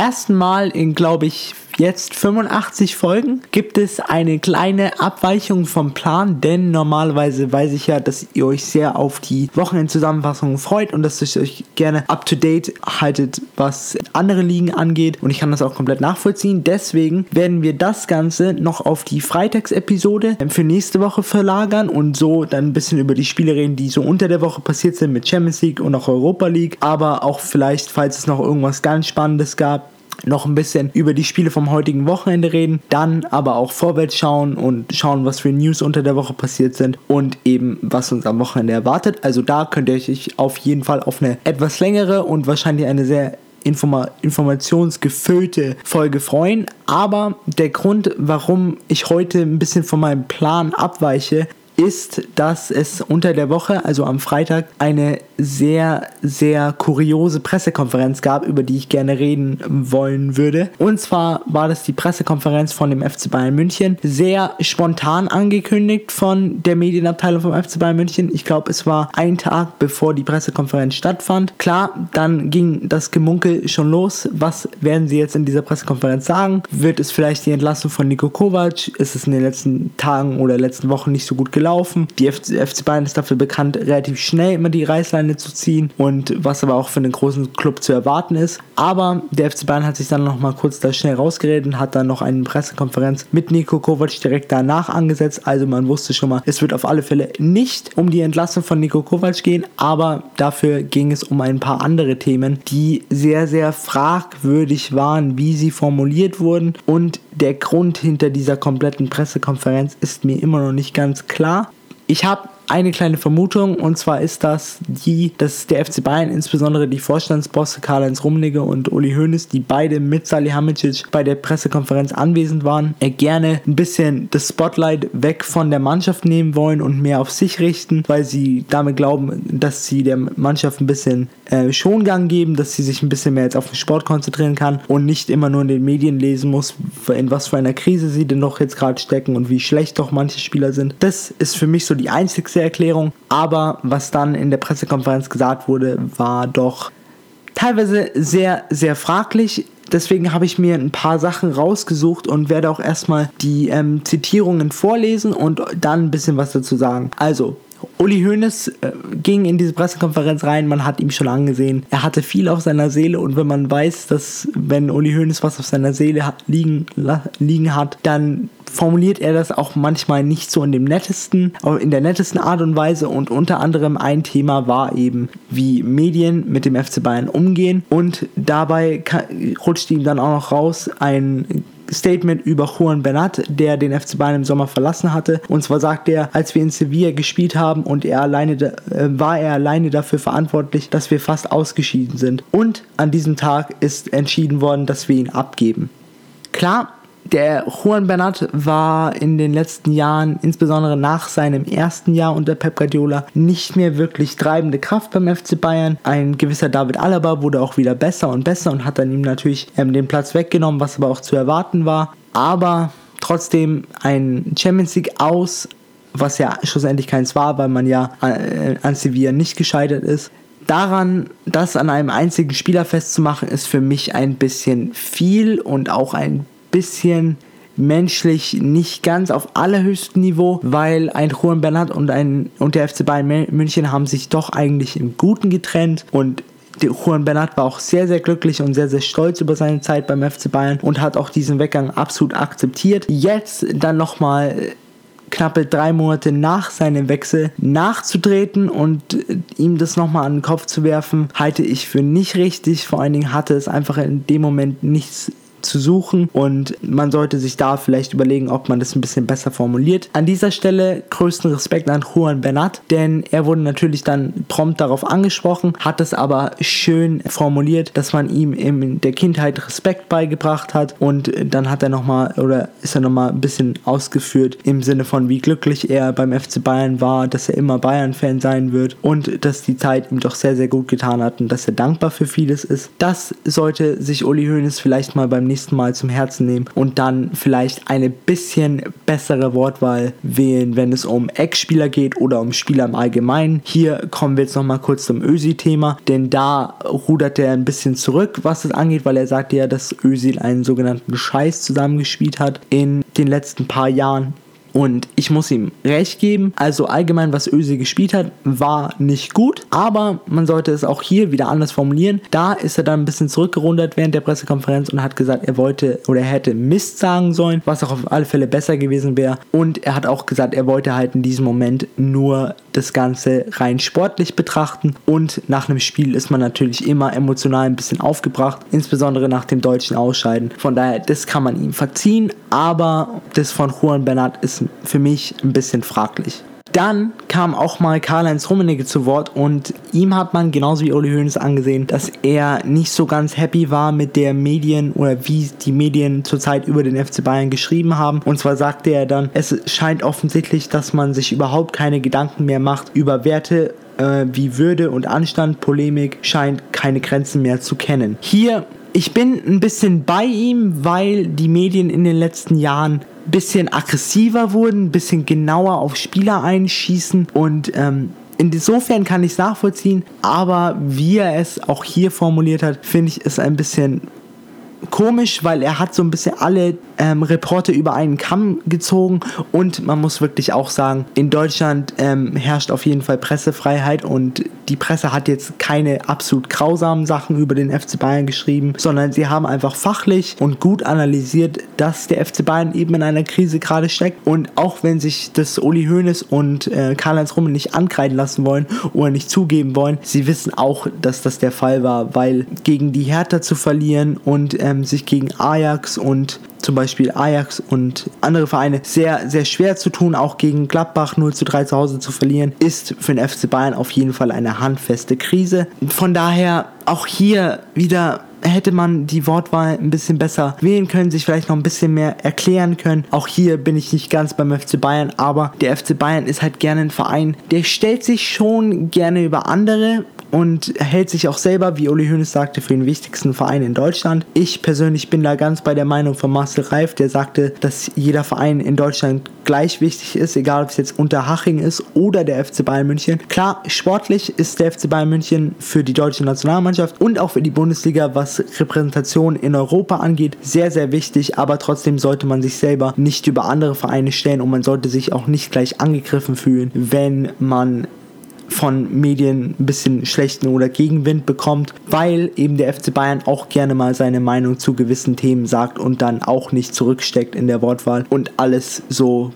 ersten Mal in, glaube ich, jetzt 85 Folgen gibt es eine kleine Abweichung vom Plan, denn normalerweise weiß ich ja, dass ihr euch sehr auf die Wochenendzusammenfassung freut und dass ihr euch gerne up to date haltet, was andere Ligen angeht und ich kann das auch komplett nachvollziehen. Deswegen werden wir das Ganze noch auf die Freitagsepisode für nächste Woche verlagern und so dann ein bisschen über die Spiele reden, die so unter der Woche passiert sind mit Champions League und auch Europa League, aber auch vielleicht, falls es noch irgendwas ganz Spannendes gab, noch ein bisschen über die Spiele vom heutigen Wochenende reden, dann aber auch vorwärts schauen und schauen, was für News unter der Woche passiert sind und eben was uns am Wochenende erwartet. Also da könnt ihr euch auf jeden Fall auf eine etwas längere und wahrscheinlich eine sehr Informa informationsgefüllte Folge freuen. Aber der Grund, warum ich heute ein bisschen von meinem Plan abweiche, ist, dass es unter der Woche, also am Freitag, eine sehr, sehr kuriose Pressekonferenz gab, über die ich gerne reden wollen würde. Und zwar war das die Pressekonferenz von dem FC Bayern München. Sehr spontan angekündigt von der Medienabteilung vom FC Bayern München. Ich glaube, es war ein Tag bevor die Pressekonferenz stattfand. Klar, dann ging das Gemunkel schon los. Was werden sie jetzt in dieser Pressekonferenz sagen? Wird es vielleicht die Entlassung von Nico Kovac? Ist es in den letzten Tagen oder letzten Wochen nicht so gut gelaufen? Die FC Bayern ist dafür bekannt, relativ schnell immer die Reißleine Reißleine zu ziehen und was aber auch für einen großen Club zu erwarten ist. Aber der FC Bayern hat sich dann noch mal kurz da schnell rausgeredet und hat dann noch eine Pressekonferenz mit Nico Kovac direkt danach angesetzt. Also man wusste schon mal, es wird auf alle Fälle nicht um die Entlassung von Nico Kovac gehen, aber dafür ging es um ein paar andere Themen, die sehr, sehr fragwürdig waren, wie sie formuliert wurden und der Grund hinter dieser kompletten Pressekonferenz ist mir immer noch nicht ganz klar. Ich habe eine kleine Vermutung und zwar ist das die, dass der FC Bayern, insbesondere die Vorstandsbosse Karl-Heinz Rummenigge und Uli Hoeneß, die beide mit Salihamidzic bei der Pressekonferenz anwesend waren, er gerne ein bisschen das Spotlight weg von der Mannschaft nehmen wollen und mehr auf sich richten, weil sie damit glauben, dass sie der Mannschaft ein bisschen äh, Schongang geben, dass sie sich ein bisschen mehr jetzt auf den Sport konzentrieren kann und nicht immer nur in den Medien lesen muss, in was für einer Krise sie denn noch jetzt gerade stecken und wie schlecht doch manche Spieler sind. Das ist für mich so die einzigste Erklärung. Aber was dann in der Pressekonferenz gesagt wurde, war doch teilweise sehr, sehr fraglich. Deswegen habe ich mir ein paar Sachen rausgesucht und werde auch erstmal die ähm, Zitierungen vorlesen und dann ein bisschen was dazu sagen. Also, Uli Hoeneß äh, ging in diese Pressekonferenz rein, man hat ihm schon angesehen, er hatte viel auf seiner Seele und wenn man weiß, dass wenn Uli Hoeneß was auf seiner Seele hat, liegen, liegen hat, dann formuliert er das auch manchmal nicht so in dem nettesten, in der nettesten Art und Weise und unter anderem ein Thema war eben, wie Medien mit dem FC Bayern umgehen und dabei rutscht ihm dann auch noch raus ein Statement über Juan Bernat, der den FC Bayern im Sommer verlassen hatte. Und zwar sagt er, als wir in Sevilla gespielt haben und er alleine äh, war er alleine dafür verantwortlich, dass wir fast ausgeschieden sind. Und an diesem Tag ist entschieden worden, dass wir ihn abgeben. Klar, der Juan Bernat war in den letzten Jahren, insbesondere nach seinem ersten Jahr unter Pep Guardiola, nicht mehr wirklich treibende Kraft beim FC Bayern. Ein gewisser David Alaba wurde auch wieder besser und besser und hat dann ihm natürlich ähm, den Platz weggenommen, was aber auch zu erwarten war. Aber trotzdem ein Champions League aus, was ja schlussendlich keins war, weil man ja äh, an Sevilla nicht gescheitert ist. Daran, das an einem einzigen Spieler festzumachen, ist für mich ein bisschen viel und auch ein bisschen menschlich nicht ganz auf allerhöchstem Niveau, weil ein Juan Bernat und, ein, und der FC Bayern München haben sich doch eigentlich im Guten getrennt und Juan Bernat war auch sehr, sehr glücklich und sehr, sehr stolz über seine Zeit beim FC Bayern und hat auch diesen Weggang absolut akzeptiert. Jetzt dann nochmal knappe drei Monate nach seinem Wechsel nachzutreten und ihm das nochmal an den Kopf zu werfen, halte ich für nicht richtig. Vor allen Dingen hatte es einfach in dem Moment nichts zu suchen und man sollte sich da vielleicht überlegen, ob man das ein bisschen besser formuliert. An dieser Stelle größten Respekt an Juan Bernat, denn er wurde natürlich dann prompt darauf angesprochen, hat es aber schön formuliert, dass man ihm in der Kindheit Respekt beigebracht hat und dann hat er nochmal oder ist er nochmal ein bisschen ausgeführt im Sinne von wie glücklich er beim FC Bayern war, dass er immer Bayern-Fan sein wird und dass die Zeit ihm doch sehr, sehr gut getan hat und dass er dankbar für vieles ist. Das sollte sich Uli Hoeneß vielleicht mal beim nächsten Mal zum Herzen nehmen und dann vielleicht eine bisschen bessere Wortwahl wählen, wenn es um Ex-Spieler geht oder um Spieler im Allgemeinen. Hier kommen wir jetzt nochmal kurz zum Ösi-Thema, denn da rudert er ein bisschen zurück, was es angeht, weil er sagte ja, dass Özil einen sogenannten Scheiß zusammengespielt hat in den letzten paar Jahren. Und ich muss ihm recht geben. Also allgemein, was Öse gespielt hat, war nicht gut. Aber man sollte es auch hier wieder anders formulieren. Da ist er dann ein bisschen zurückgerundert während der Pressekonferenz und hat gesagt, er wollte oder er hätte Mist sagen sollen, was auch auf alle Fälle besser gewesen wäre. Und er hat auch gesagt, er wollte halt in diesem Moment nur das Ganze rein sportlich betrachten. Und nach einem Spiel ist man natürlich immer emotional ein bisschen aufgebracht, insbesondere nach dem deutschen Ausscheiden. Von daher, das kann man ihm verziehen. Aber das von Juan Bernat für mich ein bisschen fraglich. Dann kam auch mal Karl-Heinz Rummenigge zu Wort und ihm hat man genauso wie Uli Hoeneß angesehen, dass er nicht so ganz happy war mit der Medien oder wie die Medien zurzeit über den FC Bayern geschrieben haben. Und zwar sagte er dann, es scheint offensichtlich, dass man sich überhaupt keine Gedanken mehr macht über Werte äh, wie Würde und Anstand. Polemik scheint keine Grenzen mehr zu kennen. Hier ich bin ein bisschen bei ihm, weil die Medien in den letzten Jahren bisschen aggressiver wurden, ein bisschen genauer auf Spieler einschießen. Und ähm, Insofern kann ich es nachvollziehen, aber wie er es auch hier formuliert hat, finde ich es ein bisschen komisch, weil er hat so ein bisschen alle ähm, Reporter über einen Kamm gezogen. Und man muss wirklich auch sagen, in Deutschland ähm, herrscht auf jeden Fall Pressefreiheit. Und die Presse hat jetzt keine absolut grausamen Sachen über den FC Bayern geschrieben, sondern sie haben einfach fachlich und gut analysiert, dass der FC Bayern eben in einer Krise gerade steckt. Und auch wenn sich das Uli Hoeneß und äh, Karl-Heinz Rummel nicht ankreiden lassen wollen oder nicht zugeben wollen, sie wissen auch, dass das der Fall war, weil gegen die Hertha zu verlieren und ähm, sich gegen Ajax und zum Beispiel Ajax und andere Vereine sehr, sehr schwer zu tun, auch gegen Gladbach 0 zu 3 zu Hause zu verlieren, ist für den FC Bayern auf jeden Fall eine handfeste Krise. Von daher auch hier wieder hätte man die Wortwahl ein bisschen besser wählen können, sich vielleicht noch ein bisschen mehr erklären können. Auch hier bin ich nicht ganz beim FC Bayern, aber der FC Bayern ist halt gerne ein Verein, der stellt sich schon gerne über andere und hält sich auch selber, wie Uli Hoeneß sagte, für den wichtigsten Verein in Deutschland. Ich persönlich bin da ganz bei der Meinung von Marcel Reif, der sagte, dass jeder Verein in Deutschland gleich wichtig ist, egal ob es jetzt Unterhaching ist oder der FC Bayern München. Klar, sportlich ist der FC Bayern München für die deutsche Nationalmannschaft und auch für die Bundesliga, was Repräsentation in Europa angeht, sehr, sehr wichtig, aber trotzdem sollte man sich selber nicht über andere Vereine stellen und man sollte sich auch nicht gleich angegriffen fühlen, wenn man von Medien ein bisschen schlechten oder Gegenwind bekommt, weil eben der FC Bayern auch gerne mal seine Meinung zu gewissen Themen sagt und dann auch nicht zurücksteckt in der Wortwahl und alles so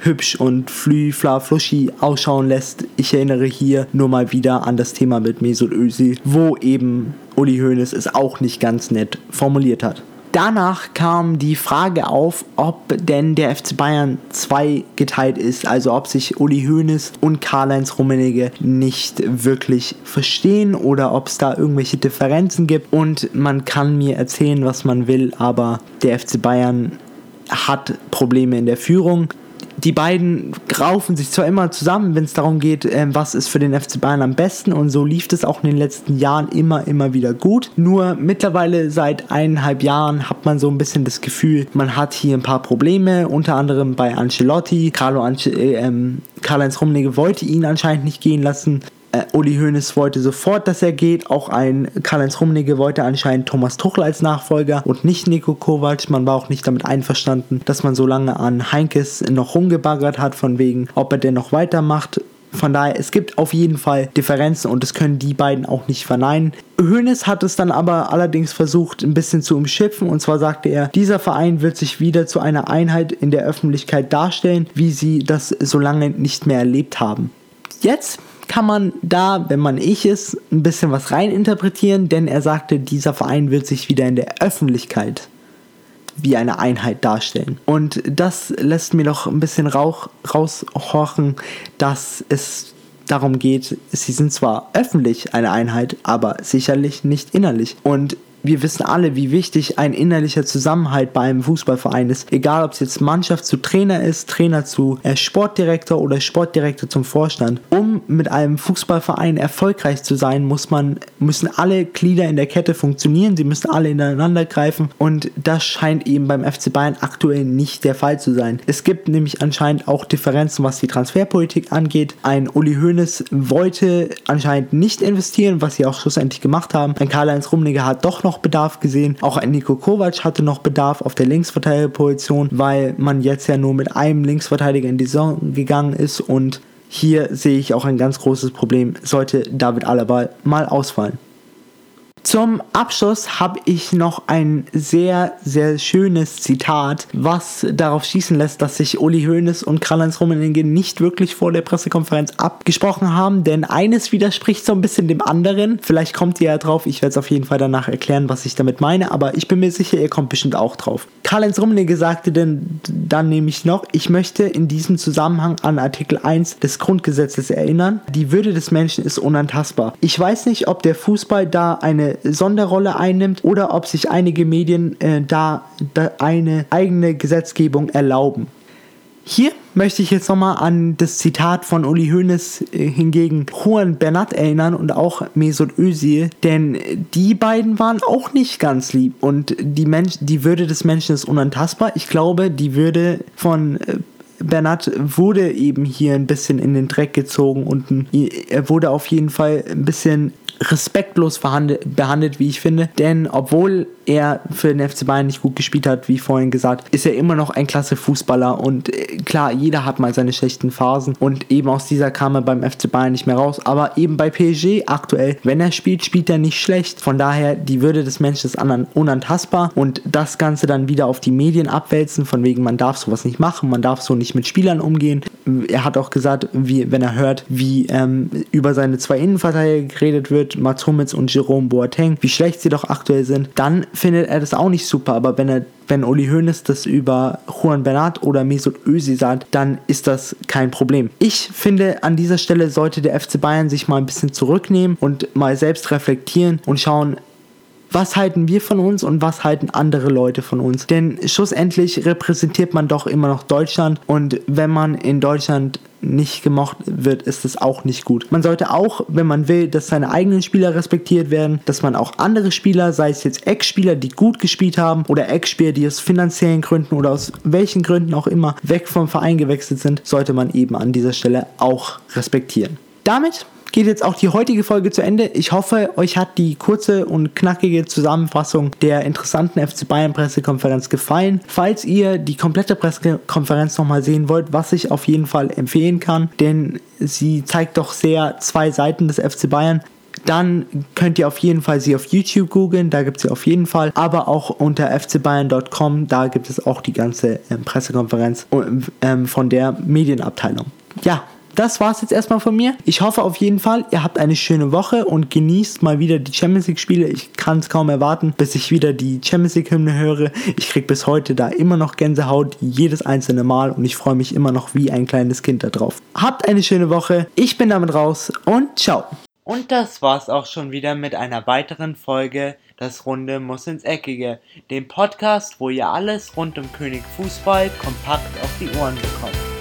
hübsch und flü, fla, fluschi ausschauen lässt. Ich erinnere hier nur mal wieder an das Thema mit Mesut Özil, wo eben Uli Hoeneß es auch nicht ganz nett formuliert hat. Danach kam die Frage auf, ob denn der FC Bayern zweigeteilt ist, also ob sich Uli Hoeneß und Karl-Heinz Rummenigge nicht wirklich verstehen oder ob es da irgendwelche Differenzen gibt. Und man kann mir erzählen, was man will, aber der FC Bayern hat Probleme in der Führung die beiden raufen sich zwar immer zusammen, wenn es darum geht, äh, was ist für den FC Bayern am besten und so lief es auch in den letzten Jahren immer, immer wieder gut. Nur mittlerweile seit eineinhalb Jahren hat man so ein bisschen das Gefühl, man hat hier ein paar Probleme, unter anderem bei Ancelotti. Carlo Ance äh, ähm, Karl-Heinz Rummenigge wollte ihn anscheinend nicht gehen lassen. Äh, Uli Hoeneß wollte sofort, dass er geht. Auch ein Karl-Heinz Rummenigge wollte anscheinend Thomas Tuchel als Nachfolger und nicht Nico Kovac. Man war auch nicht damit einverstanden, dass man so lange an Heinkes noch rumgebaggert hat, von wegen, ob er denn noch weitermacht. Von daher, es gibt auf jeden Fall Differenzen und das können die beiden auch nicht verneinen. Hoeneß hat es dann aber allerdings versucht, ein bisschen zu umschiffen und zwar sagte er, dieser Verein wird sich wieder zu einer Einheit in der Öffentlichkeit darstellen, wie sie das so lange nicht mehr erlebt haben. Jetzt kann man da, wenn man ich ist, ein bisschen was reininterpretieren, denn er sagte, dieser Verein wird sich wieder in der Öffentlichkeit wie eine Einheit darstellen. Und das lässt mir doch ein bisschen Rauch raushorchen, dass es darum geht, sie sind zwar öffentlich eine Einheit, aber sicherlich nicht innerlich. Und wir wissen alle, wie wichtig ein innerlicher Zusammenhalt bei einem Fußballverein ist. Egal, ob es jetzt Mannschaft zu Trainer ist, Trainer zu äh, Sportdirektor oder Sportdirektor zum Vorstand. Um mit einem Fußballverein erfolgreich zu sein, muss man, müssen alle Glieder in der Kette funktionieren. Sie müssen alle ineinander greifen und das scheint eben beim FC Bayern aktuell nicht der Fall zu sein. Es gibt nämlich anscheinend auch Differenzen, was die Transferpolitik angeht. Ein Uli Hoeneß wollte anscheinend nicht investieren, was sie auch schlussendlich gemacht haben. Ein Karl-Heinz Rummenigge hat doch noch Bedarf gesehen. Auch ein Nico Kovac hatte noch Bedarf auf der Linksverteidigerposition, weil man jetzt ja nur mit einem Linksverteidiger in die Saison gegangen ist und hier sehe ich auch ein ganz großes Problem, sollte David Alaba mal ausfallen. Zum Abschluss habe ich noch ein sehr, sehr schönes Zitat, was darauf schießen lässt, dass sich Uli Hoeneß und Karl-Heinz Rummenigge nicht wirklich vor der Pressekonferenz abgesprochen haben, denn eines widerspricht so ein bisschen dem anderen. Vielleicht kommt ihr ja drauf, ich werde es auf jeden Fall danach erklären, was ich damit meine, aber ich bin mir sicher, ihr kommt bestimmt auch drauf. Karl-Heinz Rummenigge sagte denn dann nämlich noch, ich möchte in diesem Zusammenhang an Artikel 1 des Grundgesetzes erinnern, die Würde des Menschen ist unantastbar. Ich weiß nicht, ob der Fußball da eine Sonderrolle einnimmt oder ob sich einige Medien äh, da, da eine eigene Gesetzgebung erlauben. Hier möchte ich jetzt nochmal an das Zitat von Uli Hoeneß äh, hingegen Juan Bernat erinnern und auch Mesut Özil, denn die beiden waren auch nicht ganz lieb und die, Mensch, die Würde des Menschen ist unantastbar. Ich glaube, die Würde von äh, Bernat wurde eben hier ein bisschen in den Dreck gezogen und er wurde auf jeden Fall ein bisschen respektlos behandelt, wie ich finde. Denn obwohl er für den FC Bayern nicht gut gespielt hat, wie vorhin gesagt, ist er immer noch ein klasse Fußballer. Und äh, klar, jeder hat mal seine schlechten Phasen. Und eben aus dieser kam er beim FC Bayern nicht mehr raus. Aber eben bei PSG aktuell, wenn er spielt, spielt er nicht schlecht. Von daher, die Würde des Menschen ist unantastbar. Und das Ganze dann wieder auf die Medien abwälzen, von wegen, man darf sowas nicht machen, man darf so nicht mit Spielern umgehen. Er hat auch gesagt, wie, wenn er hört, wie ähm, über seine zwei Innenverteidiger geredet wird, Mats Hummels und Jerome Boateng, wie schlecht sie doch aktuell sind, dann findet er das auch nicht super. Aber wenn er wenn Uli Hoeneß das über Juan Bernat oder Mesut Özil sagt, dann ist das kein Problem. Ich finde, an dieser Stelle sollte der FC Bayern sich mal ein bisschen zurücknehmen und mal selbst reflektieren und schauen, was halten wir von uns und was halten andere Leute von uns. Denn schlussendlich repräsentiert man doch immer noch Deutschland und wenn man in Deutschland nicht gemocht wird, ist es auch nicht gut. Man sollte auch, wenn man will, dass seine eigenen Spieler respektiert werden, dass man auch andere Spieler, sei es jetzt Ex-Spieler, die gut gespielt haben oder Ex-Spieler, die aus finanziellen Gründen oder aus welchen Gründen auch immer weg vom Verein gewechselt sind, sollte man eben an dieser Stelle auch respektieren. Damit geht jetzt auch die heutige Folge zu Ende. Ich hoffe, euch hat die kurze und knackige Zusammenfassung der interessanten FC Bayern Pressekonferenz gefallen. Falls ihr die komplette Pressekonferenz nochmal sehen wollt, was ich auf jeden Fall empfehlen kann, denn sie zeigt doch sehr zwei Seiten des FC Bayern dann könnt ihr auf jeden Fall sie auf YouTube googeln, da gibt es sie auf jeden Fall, aber auch unter fcbayern.com, da gibt es auch die ganze ähm, Pressekonferenz ähm, von der Medienabteilung. Ja, das war's jetzt erstmal von mir. Ich hoffe auf jeden Fall, ihr habt eine schöne Woche und genießt mal wieder die Champions League Spiele. Ich kann es kaum erwarten, bis ich wieder die Champions League Hymne höre. Ich krieg bis heute da immer noch Gänsehaut, jedes einzelne Mal und ich freue mich immer noch wie ein kleines Kind darauf. Habt eine schöne Woche. Ich bin damit raus und ciao. Und das war's auch schon wieder mit einer weiteren Folge Das Runde muss ins Eckige, dem Podcast, wo ihr alles rund um König Fußball kompakt auf die Ohren bekommt.